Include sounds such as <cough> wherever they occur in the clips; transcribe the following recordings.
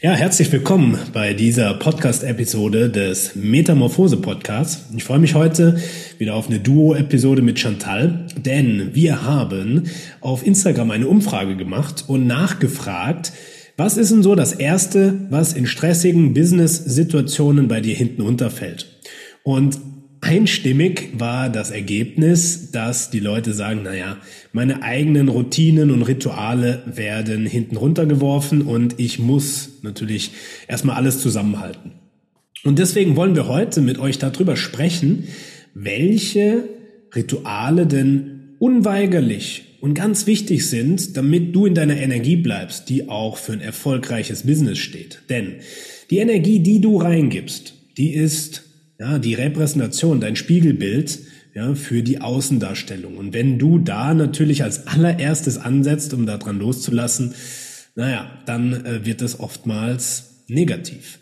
Ja, herzlich willkommen bei dieser Podcast-Episode des Metamorphose-Podcasts. Ich freue mich heute wieder auf eine Duo-Episode mit Chantal, denn wir haben auf Instagram eine Umfrage gemacht und nachgefragt, was ist denn so das Erste, was in stressigen Business-Situationen bei dir hinten runterfällt? Und Einstimmig war das Ergebnis, dass die Leute sagen, naja, meine eigenen Routinen und Rituale werden hinten runtergeworfen und ich muss natürlich erstmal alles zusammenhalten. Und deswegen wollen wir heute mit euch darüber sprechen, welche Rituale denn unweigerlich und ganz wichtig sind, damit du in deiner Energie bleibst, die auch für ein erfolgreiches Business steht. Denn die Energie, die du reingibst, die ist ja, die Repräsentation, dein Spiegelbild, ja, für die Außendarstellung. Und wenn du da natürlich als allererstes ansetzt, um daran loszulassen, naja, dann äh, wird es oftmals negativ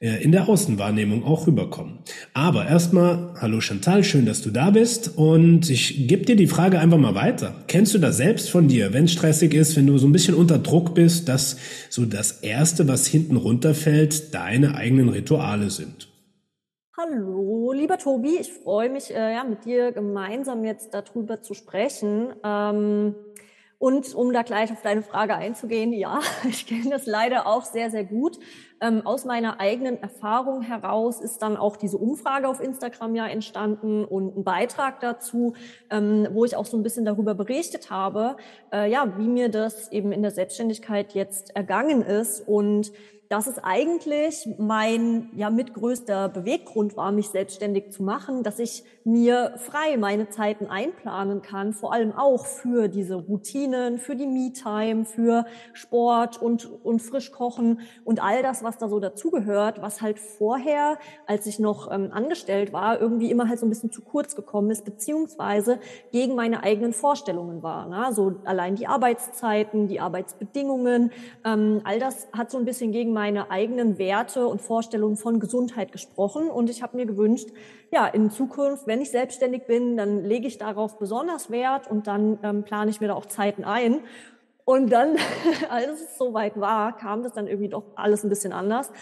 äh, in der Außenwahrnehmung auch rüberkommen. Aber erstmal, hallo Chantal, schön, dass du da bist und ich gebe dir die Frage einfach mal weiter. Kennst du das selbst von dir, wenn es stressig ist, wenn du so ein bisschen unter Druck bist, dass so das Erste, was hinten runterfällt, deine eigenen Rituale sind? Hallo, lieber Tobi, ich freue mich, äh, ja, mit dir gemeinsam jetzt darüber zu sprechen. Ähm, und um da gleich auf deine Frage einzugehen, ja, <laughs> ich kenne das leider auch sehr, sehr gut. Ähm, aus meiner eigenen Erfahrung heraus ist dann auch diese Umfrage auf Instagram ja entstanden und ein Beitrag dazu, ähm, wo ich auch so ein bisschen darüber berichtet habe, äh, ja, wie mir das eben in der Selbstständigkeit jetzt ergangen ist und dass es eigentlich mein ja mitgrößter Beweggrund war, mich selbstständig zu machen, dass ich mir frei meine Zeiten einplanen kann, vor allem auch für diese Routinen, für die Me-Time, für Sport und, und Frischkochen und all das, was da so dazugehört, was halt vorher, als ich noch ähm, angestellt war, irgendwie immer halt so ein bisschen zu kurz gekommen ist, beziehungsweise gegen meine eigenen Vorstellungen war. Ne? So allein die Arbeitszeiten, die Arbeitsbedingungen, ähm, all das hat so ein bisschen gegen meine eigenen Werte und Vorstellungen von Gesundheit gesprochen. Und ich habe mir gewünscht, ja, in Zukunft, wenn ich selbstständig bin, dann lege ich darauf besonders Wert und dann ähm, plane ich mir da auch Zeiten ein. Und dann, <laughs> als es soweit war, kam das dann irgendwie doch alles ein bisschen anders.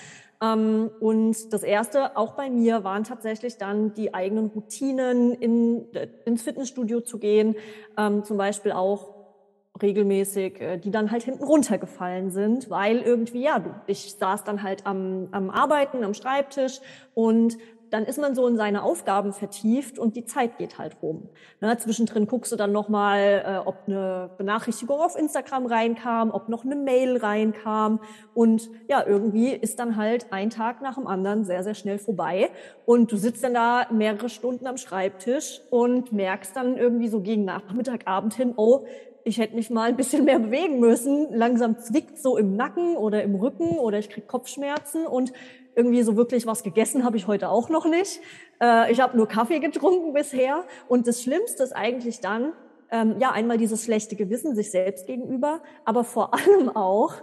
Ähm, und das erste, auch bei mir, waren tatsächlich dann die eigenen Routinen, in, ins Fitnessstudio zu gehen, ähm, zum Beispiel auch regelmäßig, äh, die dann halt hinten runtergefallen sind, weil irgendwie, ja, ich saß dann halt am, am Arbeiten, am Schreibtisch und dann ist man so in seine Aufgaben vertieft und die Zeit geht halt rum. Ne, zwischendrin guckst du dann nochmal, äh, ob eine Benachrichtigung auf Instagram reinkam, ob noch eine Mail reinkam. Und ja, irgendwie ist dann halt ein Tag nach dem anderen sehr, sehr schnell vorbei. Und du sitzt dann da mehrere Stunden am Schreibtisch und merkst dann irgendwie so gegen Nachmittag, Abend hin, oh, ich hätte mich mal ein bisschen mehr bewegen müssen. Langsam zwickt so im Nacken oder im Rücken oder ich krieg Kopfschmerzen und irgendwie so wirklich was gegessen habe ich heute auch noch nicht. Äh, ich habe nur Kaffee getrunken bisher. Und das Schlimmste ist eigentlich dann, ähm, ja, einmal dieses schlechte Gewissen sich selbst gegenüber, aber vor allem auch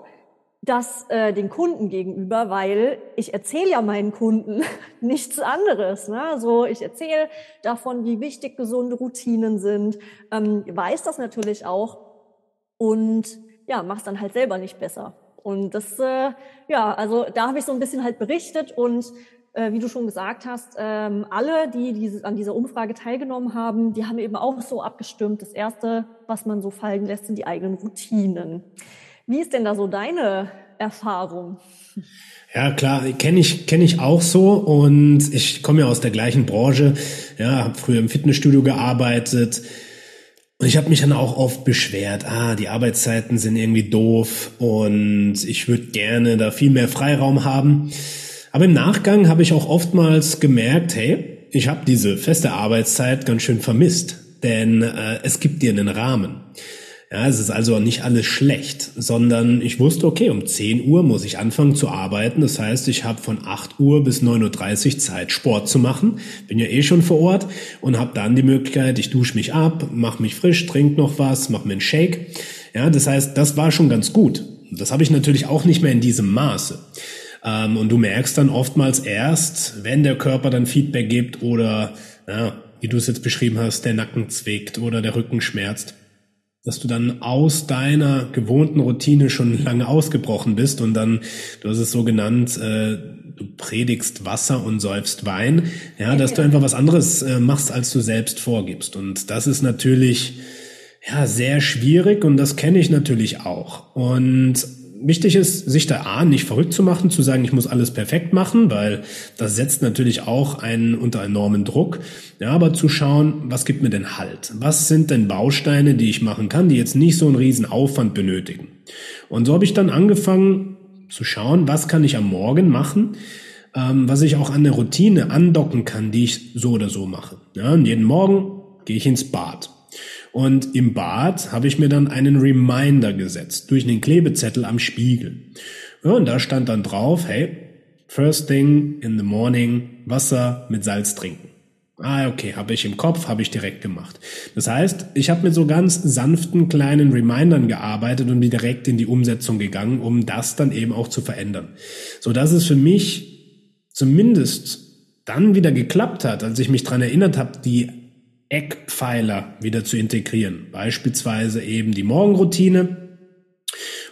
das äh, den Kunden gegenüber, weil ich erzähle ja meinen Kunden <laughs> nichts anderes. Ne? Also ich erzähle davon, wie wichtig gesunde Routinen sind, ähm, weiß das natürlich auch und ja, mach's dann halt selber nicht besser. Und das, äh, ja, also da habe ich so ein bisschen halt berichtet und äh, wie du schon gesagt hast, ähm, alle, die dieses, an dieser Umfrage teilgenommen haben, die haben eben auch so abgestimmt. Das Erste, was man so fallen lässt, sind die eigenen Routinen. Wie ist denn da so deine Erfahrung? Ja, klar, kenne ich, kenne ich auch so und ich komme ja aus der gleichen Branche, ja, habe früher im Fitnessstudio gearbeitet und ich habe mich dann auch oft beschwert, ah, die Arbeitszeiten sind irgendwie doof und ich würde gerne da viel mehr Freiraum haben. Aber im Nachgang habe ich auch oftmals gemerkt, hey, ich habe diese feste Arbeitszeit ganz schön vermisst, denn äh, es gibt dir einen Rahmen. Ja, es ist also nicht alles schlecht, sondern ich wusste, okay, um 10 Uhr muss ich anfangen zu arbeiten. Das heißt, ich habe von 8 Uhr bis 9.30 Uhr Zeit, Sport zu machen. Bin ja eh schon vor Ort und habe dann die Möglichkeit, ich dusche mich ab, mache mich frisch, trinke noch was, mache mir einen Shake. Ja, das heißt, das war schon ganz gut. Das habe ich natürlich auch nicht mehr in diesem Maße. Ähm, und du merkst dann oftmals erst, wenn der Körper dann Feedback gibt oder, ja, wie du es jetzt beschrieben hast, der Nacken zwickt oder der Rücken schmerzt dass du dann aus deiner gewohnten Routine schon lange ausgebrochen bist und dann, du hast es so genannt, äh, du predigst Wasser und säufst Wein, ja, dass du einfach was anderes äh, machst, als du selbst vorgibst. Und das ist natürlich ja sehr schwierig und das kenne ich natürlich auch. Und wichtig ist, sich da A, nicht verrückt zu machen, zu sagen, ich muss alles perfekt machen, weil das setzt natürlich auch einen unter enormen Druck. Ja, aber zu schauen, was gibt mir denn Halt? Was sind denn Bausteine, die ich machen kann, die jetzt nicht so einen riesen Aufwand benötigen? Und so habe ich dann angefangen zu schauen, was kann ich am Morgen machen, ähm, was ich auch an der Routine andocken kann, die ich so oder so mache. Ja, und jeden Morgen gehe ich ins Bad. Und im Bad habe ich mir dann einen Reminder gesetzt durch einen Klebezettel am Spiegel. Ja, und da stand dann drauf, hey, first thing in the morning, Wasser mit Salz trinken. Ah, okay, habe ich im Kopf, habe ich direkt gemacht. Das heißt, ich habe mit so ganz sanften kleinen Remindern gearbeitet und bin direkt in die Umsetzung gegangen, um das dann eben auch zu verändern. So dass es für mich zumindest dann wieder geklappt hat, als ich mich dran erinnert habe, die Eckpfeiler wieder zu integrieren. Beispielsweise eben die Morgenroutine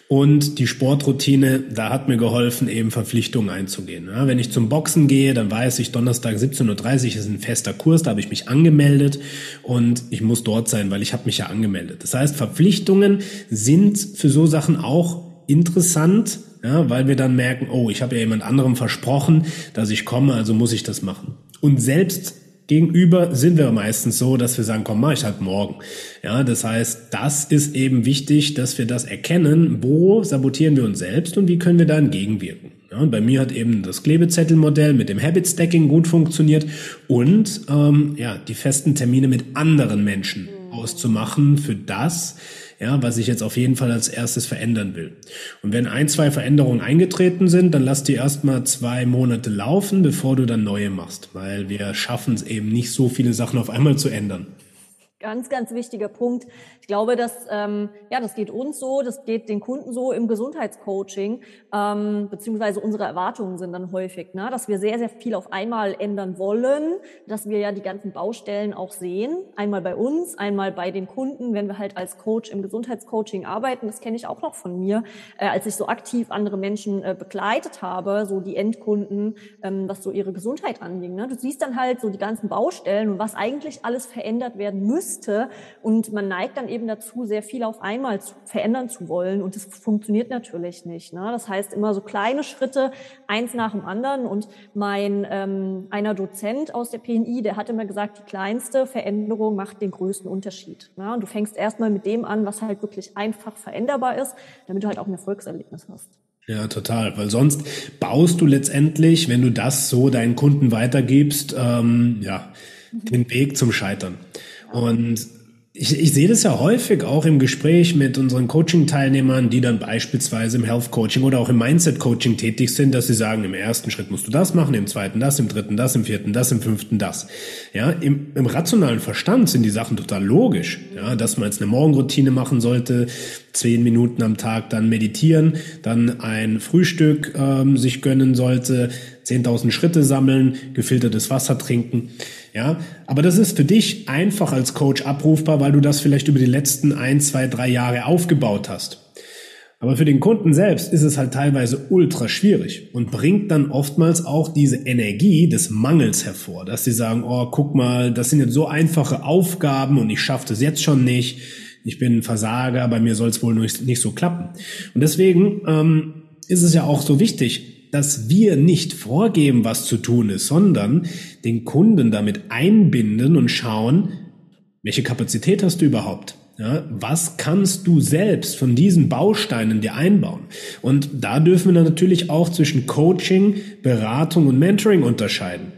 und die Sportroutine, da hat mir geholfen, eben Verpflichtungen einzugehen. Ja, wenn ich zum Boxen gehe, dann weiß ich, Donnerstag 17.30 Uhr ist ein fester Kurs, da habe ich mich angemeldet und ich muss dort sein, weil ich habe mich ja angemeldet. Das heißt, Verpflichtungen sind für so Sachen auch interessant, ja, weil wir dann merken, oh, ich habe ja jemand anderem versprochen, dass ich komme, also muss ich das machen. Und selbst Gegenüber sind wir meistens so, dass wir sagen, komm, mach ich halt morgen. Ja, das heißt, das ist eben wichtig, dass wir das erkennen, wo sabotieren wir uns selbst und wie können wir da entgegenwirken. Ja, und bei mir hat eben das Klebezettelmodell mit dem Habit Stacking gut funktioniert und ähm, ja, die festen Termine mit anderen Menschen auszumachen für das, ja, was ich jetzt auf jeden Fall als erstes verändern will. Und wenn ein, zwei Veränderungen eingetreten sind, dann lass die erstmal zwei Monate laufen, bevor du dann neue machst, weil wir schaffen es eben nicht so viele Sachen auf einmal zu ändern. Ganz, ganz wichtiger Punkt. Ich glaube, dass ähm, ja, das geht uns so, das geht den Kunden so im Gesundheitscoaching, ähm, beziehungsweise unsere Erwartungen sind dann häufig, ne, dass wir sehr, sehr viel auf einmal ändern wollen, dass wir ja die ganzen Baustellen auch sehen, einmal bei uns, einmal bei den Kunden, wenn wir halt als Coach im Gesundheitscoaching arbeiten. Das kenne ich auch noch von mir, äh, als ich so aktiv andere Menschen äh, begleitet habe, so die Endkunden, ähm, was so ihre Gesundheit anging. Ne? Du siehst dann halt so die ganzen Baustellen und was eigentlich alles verändert werden müsste müsste. Und man neigt dann eben dazu, sehr viel auf einmal zu, verändern zu wollen. Und das funktioniert natürlich nicht. Ne? Das heißt immer so kleine Schritte, eins nach dem anderen. Und mein ähm, einer Dozent aus der PNI, der hat immer gesagt, die kleinste Veränderung macht den größten Unterschied. Ne? Und du fängst erstmal mit dem an, was halt wirklich einfach veränderbar ist, damit du halt auch ein Erfolgserlebnis hast. Ja, total. Weil sonst baust du letztendlich, wenn du das so deinen Kunden weitergibst, ähm, ja, den Weg zum Scheitern. Und ich, ich sehe das ja häufig auch im Gespräch mit unseren Coaching-Teilnehmern, die dann beispielsweise im Health-Coaching oder auch im Mindset-Coaching tätig sind, dass sie sagen, im ersten Schritt musst du das machen, im zweiten das, im dritten das, im vierten das, im fünften das. Ja, im, im rationalen Verstand sind die Sachen total logisch. Ja, dass man jetzt eine Morgenroutine machen sollte, zehn Minuten am Tag dann meditieren, dann ein Frühstück ähm, sich gönnen sollte, 10.000 Schritte sammeln, gefiltertes Wasser trinken. Ja, aber das ist für dich einfach als Coach abrufbar, weil du das vielleicht über die letzten ein, zwei, drei Jahre aufgebaut hast. Aber für den Kunden selbst ist es halt teilweise ultra schwierig und bringt dann oftmals auch diese Energie des Mangels hervor, dass sie sagen, oh, guck mal, das sind jetzt so einfache Aufgaben und ich schaffe das jetzt schon nicht. Ich bin ein Versager, bei mir soll es wohl nicht so klappen. Und deswegen ähm, ist es ja auch so wichtig, dass wir nicht vorgeben, was zu tun ist, sondern den Kunden damit einbinden und schauen, welche Kapazität hast du überhaupt? Ja, was kannst du selbst von diesen Bausteinen dir einbauen? Und da dürfen wir natürlich auch zwischen Coaching, Beratung und Mentoring unterscheiden.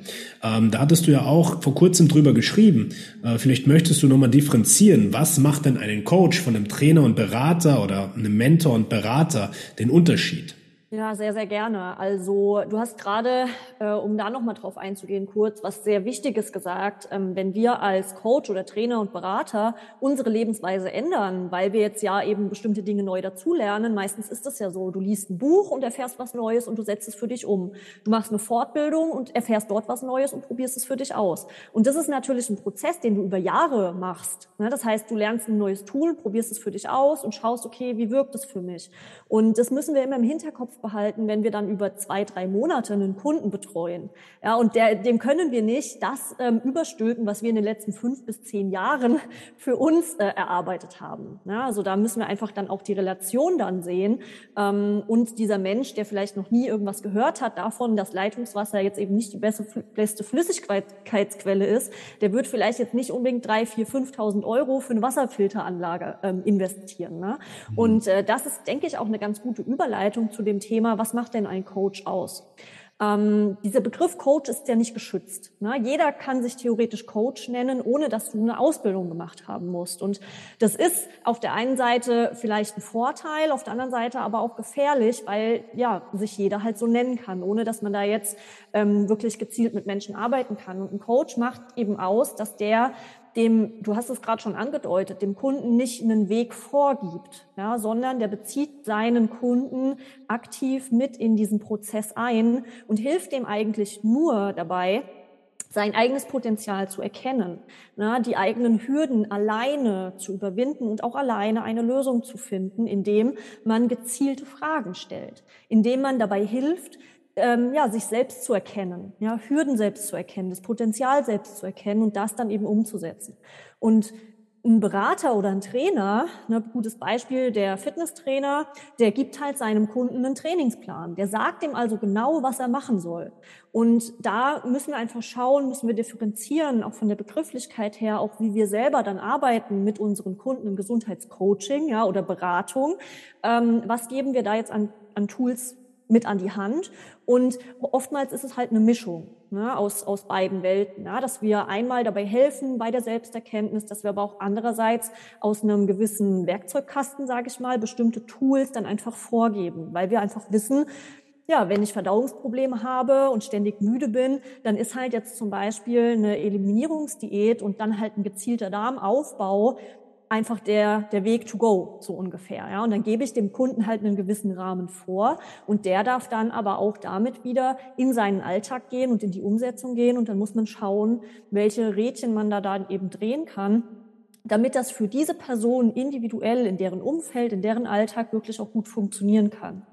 Ähm, da hattest du ja auch vor kurzem drüber geschrieben. Äh, vielleicht möchtest du nochmal differenzieren. Was macht denn einen Coach von einem Trainer und Berater oder einem Mentor und Berater den Unterschied? Ja, sehr, sehr gerne. Also du hast gerade, äh, um da nochmal drauf einzugehen, kurz was sehr Wichtiges gesagt. Ähm, wenn wir als Coach oder Trainer und Berater unsere Lebensweise ändern, weil wir jetzt ja eben bestimmte Dinge neu dazulernen, meistens ist das ja so, du liest ein Buch und erfährst was Neues und du setzt es für dich um. Du machst eine Fortbildung und erfährst dort was Neues und probierst es für dich aus. Und das ist natürlich ein Prozess, den du über Jahre machst. Ne? Das heißt, du lernst ein neues Tool, probierst es für dich aus und schaust, okay, wie wirkt es für mich? Und das müssen wir immer im Hinterkopf behalten, wenn wir dann über zwei, drei Monate einen Kunden betreuen. Ja, und der, dem können wir nicht das ähm, überstülpen, was wir in den letzten fünf bis zehn Jahren <laughs> für uns äh, erarbeitet haben. Ja, also da müssen wir einfach dann auch die Relation dann sehen. Ähm, und dieser Mensch, der vielleicht noch nie irgendwas gehört hat davon, dass Leitungswasser jetzt eben nicht die beste, beste Flüssigkeitsquelle ist, der wird vielleicht jetzt nicht unbedingt drei, vier, 5.000 Euro für eine Wasserfilteranlage ähm, investieren. Ne? Mhm. Und äh, das ist, denke ich, auch eine ganz gute Überleitung zu dem Thema, was macht denn ein Coach aus? Ähm, dieser Begriff Coach ist ja nicht geschützt. Ne? Jeder kann sich theoretisch Coach nennen, ohne dass du eine Ausbildung gemacht haben musst. Und das ist auf der einen Seite vielleicht ein Vorteil, auf der anderen Seite aber auch gefährlich, weil ja sich jeder halt so nennen kann, ohne dass man da jetzt ähm, wirklich gezielt mit Menschen arbeiten kann. Und ein Coach macht eben aus, dass der dem, du hast es gerade schon angedeutet, dem Kunden nicht einen Weg vorgibt, ja, sondern der bezieht seinen Kunden aktiv mit in diesen Prozess ein und hilft dem eigentlich nur dabei, sein eigenes Potenzial zu erkennen, na, die eigenen Hürden alleine zu überwinden und auch alleine eine Lösung zu finden, indem man gezielte Fragen stellt, indem man dabei hilft, ähm, ja, sich selbst zu erkennen, ja, Hürden selbst zu erkennen, das Potenzial selbst zu erkennen und das dann eben umzusetzen. Und ein Berater oder ein Trainer, ne, gutes Beispiel, der Fitnesstrainer, der gibt halt seinem Kunden einen Trainingsplan. Der sagt ihm also genau, was er machen soll. Und da müssen wir einfach schauen, müssen wir differenzieren, auch von der Begrifflichkeit her, auch wie wir selber dann arbeiten mit unseren Kunden im Gesundheitscoaching ja, oder Beratung. Ähm, was geben wir da jetzt an, an Tools mit an die Hand. Und oftmals ist es halt eine Mischung ne, aus, aus beiden Welten, ja, dass wir einmal dabei helfen bei der Selbsterkenntnis, dass wir aber auch andererseits aus einem gewissen Werkzeugkasten, sage ich mal, bestimmte Tools dann einfach vorgeben, weil wir einfach wissen, ja, wenn ich Verdauungsprobleme habe und ständig müde bin, dann ist halt jetzt zum Beispiel eine Eliminierungsdiät und dann halt ein gezielter Darmaufbau einfach der, der Weg to go, so ungefähr. Ja? Und dann gebe ich dem Kunden halt einen gewissen Rahmen vor und der darf dann aber auch damit wieder in seinen Alltag gehen und in die Umsetzung gehen und dann muss man schauen, welche Rädchen man da dann eben drehen kann, damit das für diese Person individuell in deren Umfeld, in deren Alltag wirklich auch gut funktionieren kann.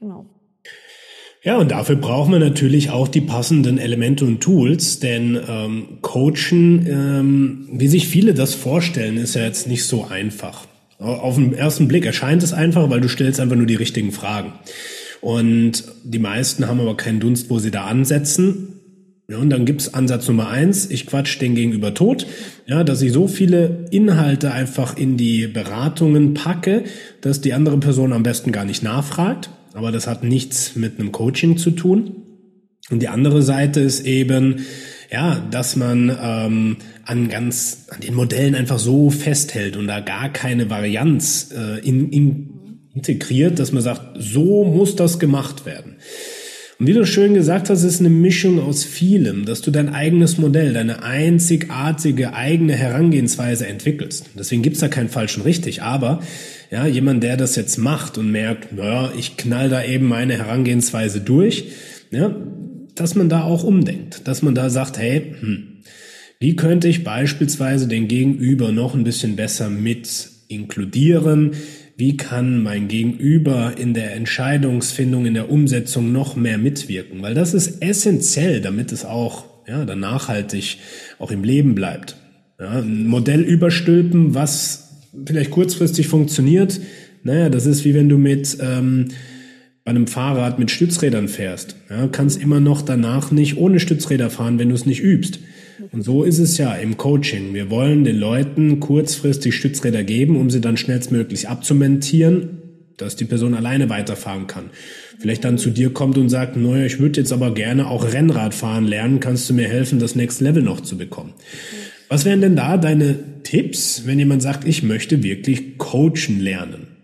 Genau. Ja, und dafür brauchen wir natürlich auch die passenden Elemente und Tools, denn ähm, Coachen, ähm, wie sich viele das vorstellen, ist ja jetzt nicht so einfach. Auf den ersten Blick erscheint es einfach, weil du stellst einfach nur die richtigen Fragen. Und die meisten haben aber keinen Dunst, wo sie da ansetzen. Ja, und dann gibt's Ansatz Nummer eins, ich quatsch den Gegenüber tot, ja, dass ich so viele Inhalte einfach in die Beratungen packe, dass die andere Person am besten gar nicht nachfragt aber das hat nichts mit einem Coaching zu tun. Und die andere Seite ist eben, ja, dass man ähm, an ganz an den Modellen einfach so festhält und da gar keine Varianz äh, in, in integriert, dass man sagt, so muss das gemacht werden. Und wie du schön gesagt hast, ist eine Mischung aus vielem, dass du dein eigenes Modell, deine einzigartige eigene Herangehensweise entwickelst. Deswegen gibt's da keinen falschen richtig, aber ja, jemand, der das jetzt macht und merkt, naja, ich knall da eben meine Herangehensweise durch, ja, dass man da auch umdenkt, dass man da sagt, hey, hm, wie könnte ich beispielsweise den Gegenüber noch ein bisschen besser mit inkludieren? Wie kann mein Gegenüber in der Entscheidungsfindung, in der Umsetzung noch mehr mitwirken? Weil das ist essentiell, damit es auch ja, dann nachhaltig auch im Leben bleibt. Ja, ein Modell überstülpen, was vielleicht kurzfristig funktioniert, naja, das ist wie wenn du mit ähm, bei einem Fahrrad mit Stützrädern fährst. Ja, kannst immer noch danach nicht ohne Stützräder fahren, wenn du es nicht übst. Und so ist es ja im Coaching. Wir wollen den Leuten kurzfristig Stützräder geben, um sie dann schnellstmöglich abzumentieren, dass die Person alleine weiterfahren kann. Vielleicht dann zu dir kommt und sagt, naja, ich würde jetzt aber gerne auch Rennrad fahren lernen, kannst du mir helfen, das Next Level noch zu bekommen? Was wären denn da deine Tipps, wenn jemand sagt, ich möchte wirklich coachen lernen?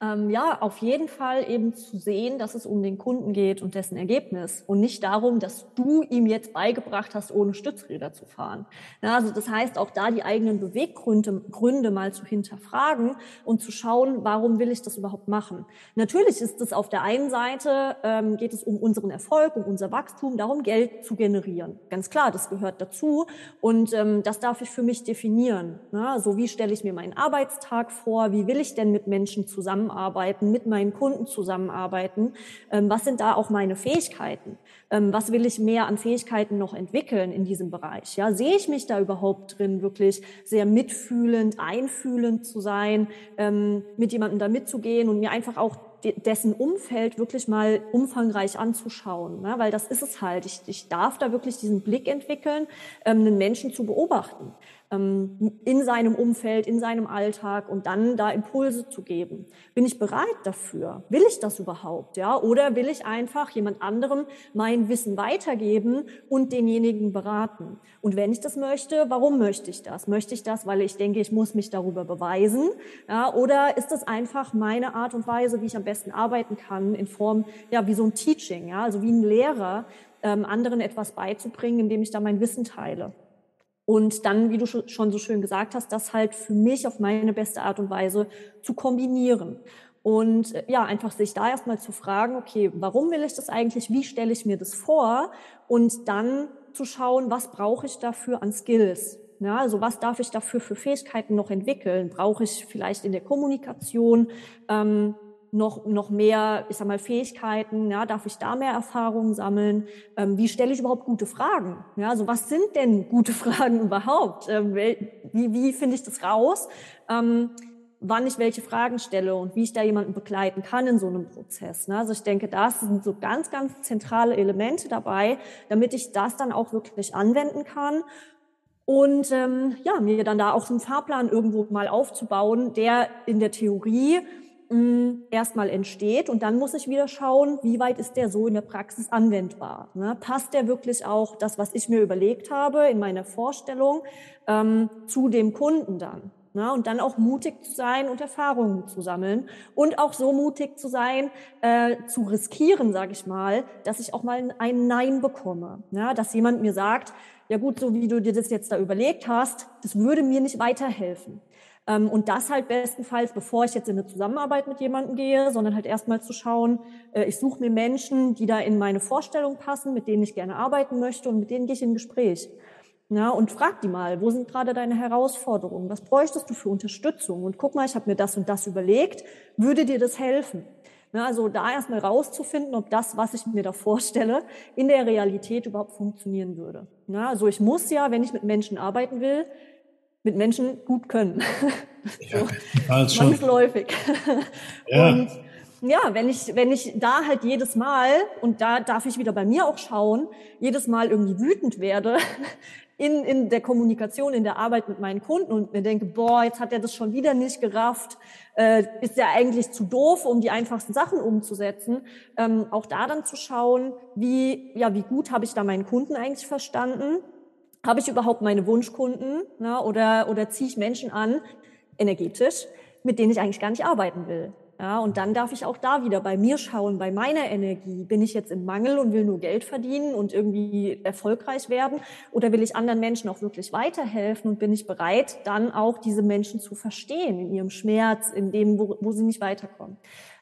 Ähm, ja, auf jeden Fall eben zu sehen, dass es um den Kunden geht und dessen Ergebnis und nicht darum, dass du ihm jetzt beigebracht hast, ohne Stützräder zu fahren. Ja, also das heißt, auch da die eigenen Beweggründe Gründe mal zu hinterfragen und zu schauen, warum will ich das überhaupt machen. Natürlich ist es auf der einen Seite, ähm, geht es um unseren Erfolg, um unser Wachstum, darum Geld zu generieren. Ganz klar, das gehört dazu und ähm, das darf ich für mich definieren. Ja, so wie stelle ich mir meinen Arbeitstag vor, wie will ich denn mit Menschen zusammen zusammenarbeiten, mit meinen Kunden zusammenarbeiten? Ähm, was sind da auch meine Fähigkeiten? Ähm, was will ich mehr an Fähigkeiten noch entwickeln in diesem Bereich? Ja, sehe ich mich da überhaupt drin, wirklich sehr mitfühlend, einfühlend zu sein, ähm, mit jemandem da mitzugehen und mir einfach auch dessen Umfeld wirklich mal umfangreich anzuschauen, ne? weil das ist es halt. Ich, ich darf da wirklich diesen Blick entwickeln, ähm, einen Menschen zu beobachten in seinem Umfeld, in seinem Alltag und dann da Impulse zu geben. Bin ich bereit dafür? Will ich das überhaupt? Ja? Oder will ich einfach jemand anderem mein Wissen weitergeben und denjenigen beraten? Und wenn ich das möchte, warum möchte ich das? Möchte ich das, weil ich denke, ich muss mich darüber beweisen? Ja? Oder ist das einfach meine Art und Weise, wie ich am besten arbeiten kann, in Form, ja, wie so ein Teaching, ja? also wie ein Lehrer, ähm, anderen etwas beizubringen, indem ich da mein Wissen teile? Und dann, wie du schon so schön gesagt hast, das halt für mich auf meine beste Art und Weise zu kombinieren. Und äh, ja, einfach sich da erstmal zu fragen, okay, warum will ich das eigentlich? Wie stelle ich mir das vor? Und dann zu schauen, was brauche ich dafür an Skills? Ja, also was darf ich dafür für Fähigkeiten noch entwickeln? Brauche ich vielleicht in der Kommunikation ähm, noch, noch mehr, ich sag mal, Fähigkeiten? Ja, darf ich da mehr Erfahrungen sammeln? Ähm, wie stelle ich überhaupt gute Fragen? Ja, also was sind denn gute <laughs> Fragen überhaupt? Ähm, wie wie finde ich das raus? Ähm, wann ich welche Fragen stelle und wie ich da jemanden begleiten kann in so einem Prozess. Ne? Also ich denke, das sind so ganz, ganz zentrale Elemente dabei, damit ich das dann auch wirklich anwenden kann und ähm, ja, mir dann da auch so einen Fahrplan irgendwo mal aufzubauen, der in der Theorie erstmal entsteht und dann muss ich wieder schauen, wie weit ist der so in der Praxis anwendbar. Ne? Passt der wirklich auch das, was ich mir überlegt habe in meiner Vorstellung, ähm, zu dem Kunden dann? Ne? Und dann auch mutig zu sein und Erfahrungen zu sammeln und auch so mutig zu sein, äh, zu riskieren, sage ich mal, dass ich auch mal ein Nein bekomme. Ne? Dass jemand mir sagt, ja gut, so wie du dir das jetzt da überlegt hast, das würde mir nicht weiterhelfen. Ähm, und das halt bestenfalls, bevor ich jetzt in eine Zusammenarbeit mit jemandem gehe, sondern halt erstmal zu schauen, äh, ich suche mir Menschen, die da in meine Vorstellung passen, mit denen ich gerne arbeiten möchte und mit denen gehe ich in Gespräch. Ja, und frag die mal, wo sind gerade deine Herausforderungen? Was bräuchtest du für Unterstützung? Und guck mal, ich habe mir das und das überlegt. Würde dir das helfen? Ja, also da erstmal rauszufinden, ob das, was ich mir da vorstelle, in der Realität überhaupt funktionieren würde. Ja, also ich muss ja, wenn ich mit Menschen arbeiten will, mit Menschen gut können. <laughs> Ja, so, zwangsläufig. <laughs> Ja. Und ja, wenn ich, wenn ich da halt jedes Mal, und da darf ich wieder bei mir auch schauen, jedes Mal irgendwie wütend werde <laughs> in, in der Kommunikation, in der Arbeit mit meinen Kunden und mir denke, boah, jetzt hat er das schon wieder nicht gerafft, äh, ist er eigentlich zu doof, um die einfachsten Sachen umzusetzen. Ähm, auch da dann zu schauen, wie, ja, wie gut habe ich da meinen Kunden eigentlich verstanden habe ich überhaupt meine Wunschkunden ne, oder, oder ziehe ich Menschen an, energetisch, mit denen ich eigentlich gar nicht arbeiten will? Ja, und dann darf ich auch da wieder bei mir schauen, bei meiner Energie. Bin ich jetzt im Mangel und will nur Geld verdienen und irgendwie erfolgreich werden? Oder will ich anderen Menschen auch wirklich weiterhelfen und bin ich bereit, dann auch diese Menschen zu verstehen in ihrem Schmerz, in dem, wo, wo sie nicht weiterkommen?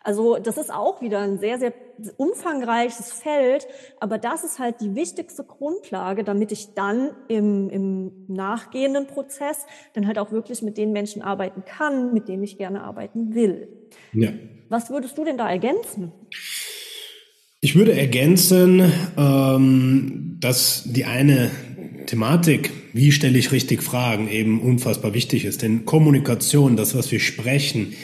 Also das ist auch wieder ein sehr, sehr umfangreiches Feld, aber das ist halt die wichtigste Grundlage, damit ich dann im, im nachgehenden Prozess dann halt auch wirklich mit den Menschen arbeiten kann, mit denen ich gerne arbeiten will. Ja. Was würdest du denn da ergänzen? Ich würde ergänzen, ähm, dass die eine Thematik, wie stelle ich richtig Fragen, eben unfassbar wichtig ist. Denn Kommunikation, das, was wir sprechen,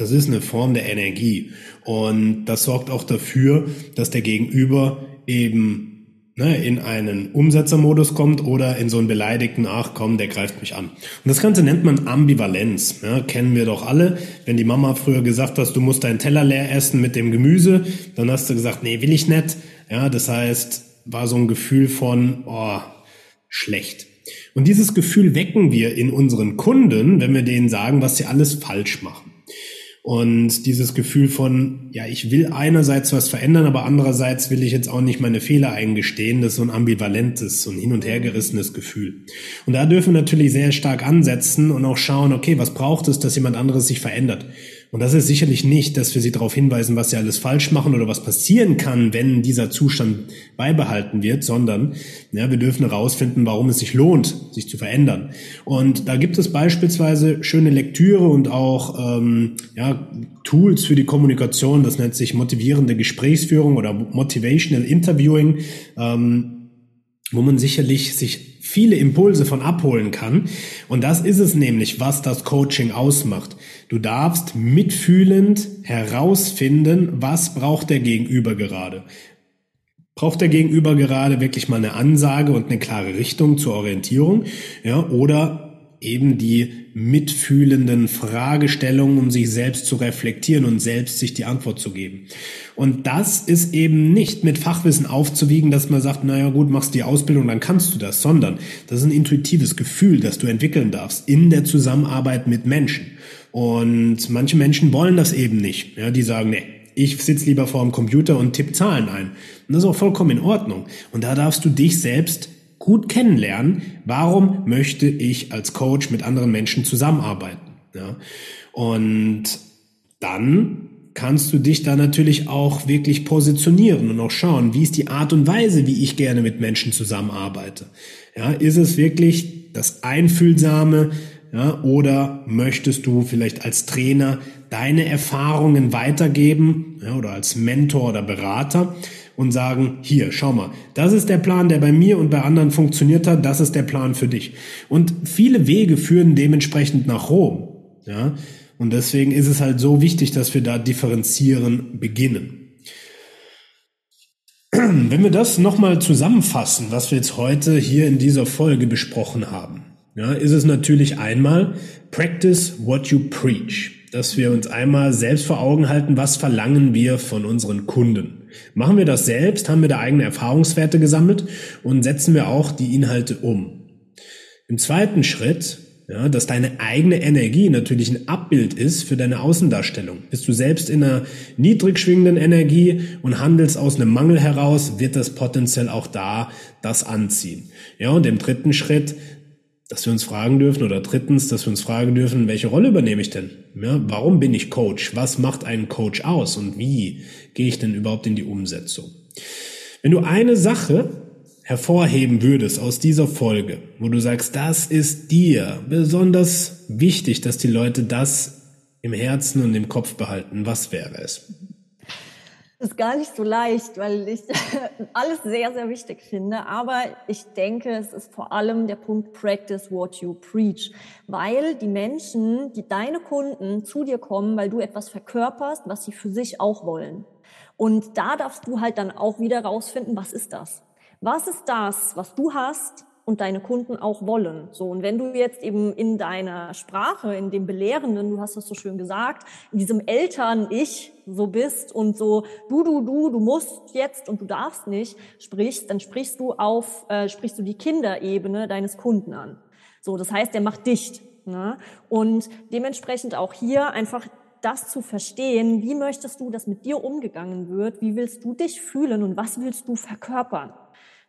das ist eine Form der Energie. Und das sorgt auch dafür, dass der Gegenüber eben ne, in einen Umsetzermodus kommt oder in so einen beleidigten, ach komm, der greift mich an. Und das Ganze nennt man Ambivalenz. Ja, kennen wir doch alle. Wenn die Mama früher gesagt hat, du musst deinen Teller leer essen mit dem Gemüse, dann hast du gesagt, nee, will ich nicht. Ja, das heißt, war so ein Gefühl von, oh, schlecht. Und dieses Gefühl wecken wir in unseren Kunden, wenn wir denen sagen, was sie alles falsch machen. Und dieses Gefühl von, ja, ich will einerseits was verändern, aber andererseits will ich jetzt auch nicht meine Fehler eingestehen, das ist so ein ambivalentes, so ein hin und her gerissenes Gefühl. Und da dürfen wir natürlich sehr stark ansetzen und auch schauen, okay, was braucht es, dass jemand anderes sich verändert? Und das ist sicherlich nicht, dass wir sie darauf hinweisen, was sie alles falsch machen oder was passieren kann, wenn dieser Zustand beibehalten wird, sondern ja, wir dürfen herausfinden, warum es sich lohnt, sich zu verändern. Und da gibt es beispielsweise schöne Lektüre und auch ähm, ja, Tools für die Kommunikation. Das nennt sich motivierende Gesprächsführung oder Motivational Interviewing. Ähm, wo man sicherlich sich viele Impulse von abholen kann. Und das ist es nämlich, was das Coaching ausmacht. Du darfst mitfühlend herausfinden, was braucht der Gegenüber gerade. Braucht der Gegenüber gerade wirklich mal eine Ansage und eine klare Richtung zur Orientierung? Ja, oder eben die mitfühlenden Fragestellungen, um sich selbst zu reflektieren und selbst sich die Antwort zu geben. Und das ist eben nicht mit Fachwissen aufzuwiegen, dass man sagt, naja gut, machst die Ausbildung, dann kannst du das, sondern das ist ein intuitives Gefühl, das du entwickeln darfst in der Zusammenarbeit mit Menschen. Und manche Menschen wollen das eben nicht. Ja, die sagen, nee, ich sitze lieber vor dem Computer und tippe Zahlen ein. Und das ist auch vollkommen in Ordnung. Und da darfst du dich selbst gut kennenlernen, warum möchte ich als Coach mit anderen Menschen zusammenarbeiten. Ja? Und dann kannst du dich da natürlich auch wirklich positionieren und auch schauen, wie ist die Art und Weise, wie ich gerne mit Menschen zusammenarbeite. Ja, ist es wirklich das Einfühlsame, ja, oder möchtest du vielleicht als Trainer deine Erfahrungen weitergeben ja, oder als Mentor oder Berater? und sagen, hier, schau mal, das ist der Plan, der bei mir und bei anderen funktioniert hat, das ist der Plan für dich. Und viele Wege führen dementsprechend nach Rom. Ja? Und deswegen ist es halt so wichtig, dass wir da differenzieren beginnen. Wenn wir das nochmal zusammenfassen, was wir jetzt heute hier in dieser Folge besprochen haben, ja, ist es natürlich einmal Practice what you preach dass wir uns einmal selbst vor Augen halten, was verlangen wir von unseren Kunden. Machen wir das selbst, haben wir da eigene Erfahrungswerte gesammelt und setzen wir auch die Inhalte um. Im zweiten Schritt, ja, dass deine eigene Energie natürlich ein Abbild ist für deine Außendarstellung. Bist du selbst in einer niedrig schwingenden Energie und handelst aus einem Mangel heraus, wird das potenziell auch da das anziehen. Ja, und im dritten Schritt dass wir uns fragen dürfen oder drittens, dass wir uns fragen dürfen, welche Rolle übernehme ich denn? Ja, warum bin ich Coach? Was macht einen Coach aus und wie gehe ich denn überhaupt in die Umsetzung? Wenn du eine Sache hervorheben würdest aus dieser Folge, wo du sagst, das ist dir besonders wichtig, dass die Leute das im Herzen und im Kopf behalten, was wäre es? Ist gar nicht so leicht, weil ich <laughs> alles sehr, sehr wichtig finde. Aber ich denke, es ist vor allem der Punkt Practice what you preach. Weil die Menschen, die deine Kunden zu dir kommen, weil du etwas verkörperst, was sie für sich auch wollen. Und da darfst du halt dann auch wieder rausfinden, was ist das? Was ist das, was du hast, und deine Kunden auch wollen. So und wenn du jetzt eben in deiner Sprache, in dem Belehrenden, du hast das so schön gesagt, in diesem Eltern-Ich so bist und so du du du du musst jetzt und du darfst nicht sprichst, dann sprichst du auf äh, sprichst du die Kinderebene deines Kunden an. So, das heißt, der macht dicht. Ne? Und dementsprechend auch hier einfach das zu verstehen, wie möchtest du, dass mit dir umgegangen wird, wie willst du dich fühlen und was willst du verkörpern.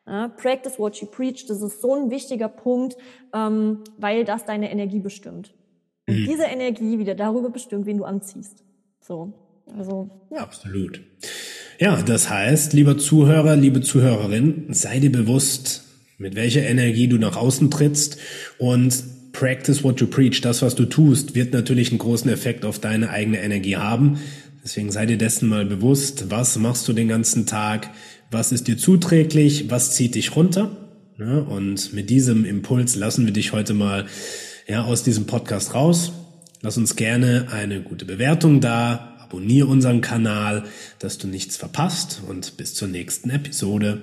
Ja, practice what you preach, das ist so ein wichtiger Punkt, ähm, weil das deine Energie bestimmt. Und mhm. diese Energie wieder darüber bestimmt, wen du anziehst. So, also ja. Absolut. Ja, das heißt, lieber Zuhörer, liebe Zuhörerin, sei dir bewusst, mit welcher Energie du nach außen trittst und practice what you preach. Das, was du tust, wird natürlich einen großen Effekt auf deine eigene Energie haben. Deswegen sei dir dessen mal bewusst, was machst du den ganzen Tag, was ist dir zuträglich, was zieht dich runter. Ja, und mit diesem Impuls lassen wir dich heute mal ja, aus diesem Podcast raus. Lass uns gerne eine gute Bewertung da, abonniere unseren Kanal, dass du nichts verpasst und bis zur nächsten Episode.